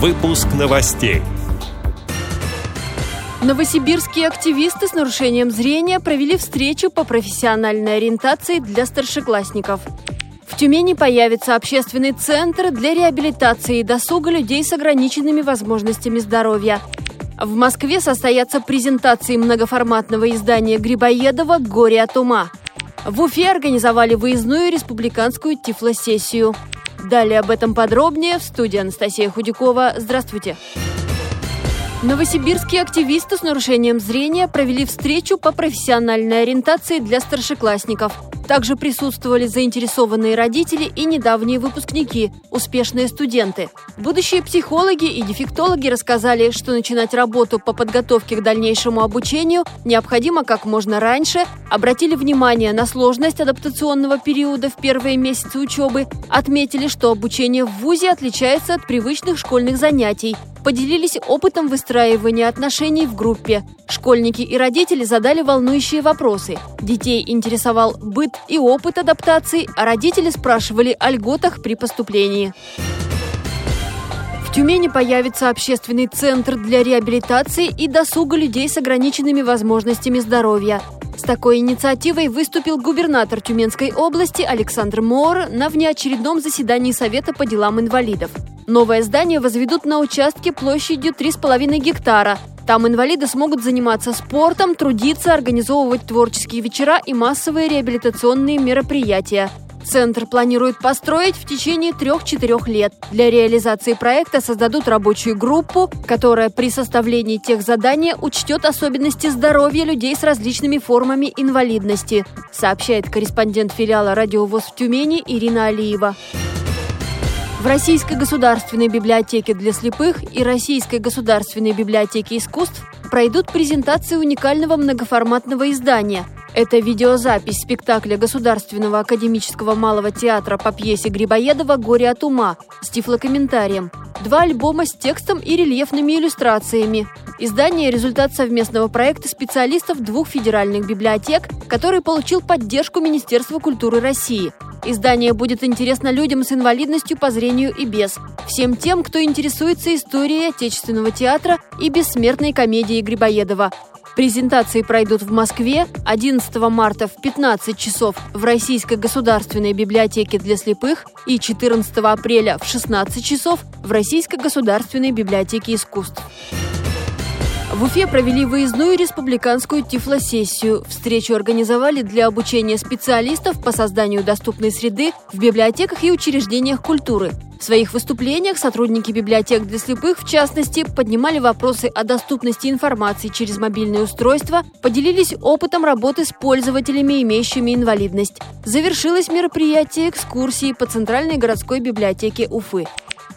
Выпуск новостей. Новосибирские активисты с нарушением зрения провели встречу по профессиональной ориентации для старшеклассников. В Тюмени появится общественный центр для реабилитации и досуга людей с ограниченными возможностями здоровья. В Москве состоятся презентации многоформатного издания Грибоедова «Горе от ума». В Уфе организовали выездную республиканскую тифлосессию. Далее об этом подробнее в студии Анастасия Худякова. Здравствуйте. Новосибирские активисты с нарушением зрения провели встречу по профессиональной ориентации для старшеклассников – также присутствовали заинтересованные родители и недавние выпускники, успешные студенты. Будущие психологи и дефектологи рассказали, что начинать работу по подготовке к дальнейшему обучению необходимо как можно раньше, обратили внимание на сложность адаптационного периода в первые месяцы учебы, отметили, что обучение в ВУЗе отличается от привычных школьных занятий, поделились опытом выстраивания отношений в группе. Школьники и родители задали волнующие вопросы. Детей интересовал быт и опыт адаптации, а родители спрашивали о льготах при поступлении. В Тюмени появится общественный центр для реабилитации и досуга людей с ограниченными возможностями здоровья. С такой инициативой выступил губернатор Тюменской области Александр Моор на внеочередном заседании Совета по делам инвалидов. Новое здание возведут на участке площадью 3,5 гектара. Там инвалиды смогут заниматься спортом, трудиться, организовывать творческие вечера и массовые реабилитационные мероприятия. Центр планирует построить в течение трех-четырех лет. Для реализации проекта создадут рабочую группу, которая при составлении тех задания учтет особенности здоровья людей с различными формами инвалидности, сообщает корреспондент филиала «Радиовоз» в Тюмени Ирина Алиева. В Российской государственной библиотеке для слепых и Российской государственной библиотеке искусств пройдут презентации уникального многоформатного издания. Это видеозапись спектакля Государственного академического малого театра по пьесе Грибоедова «Горе от ума» с тифлокомментарием. Два альбома с текстом и рельефными иллюстрациями. Издание – результат совместного проекта специалистов двух федеральных библиотек, который получил поддержку Министерства культуры России – Издание будет интересно людям с инвалидностью по зрению и без. Всем тем, кто интересуется историей отечественного театра и бессмертной комедией Грибоедова. Презентации пройдут в Москве 11 марта в 15 часов в Российской государственной библиотеке для слепых и 14 апреля в 16 часов в Российской государственной библиотеке искусств. В Уфе провели выездную республиканскую тифлосессию. Встречу организовали для обучения специалистов по созданию доступной среды в библиотеках и учреждениях культуры. В своих выступлениях сотрудники библиотек для слепых, в частности, поднимали вопросы о доступности информации через мобильные устройства, поделились опытом работы с пользователями, имеющими инвалидность. Завершилось мероприятие экскурсии по Центральной городской библиотеке Уфы.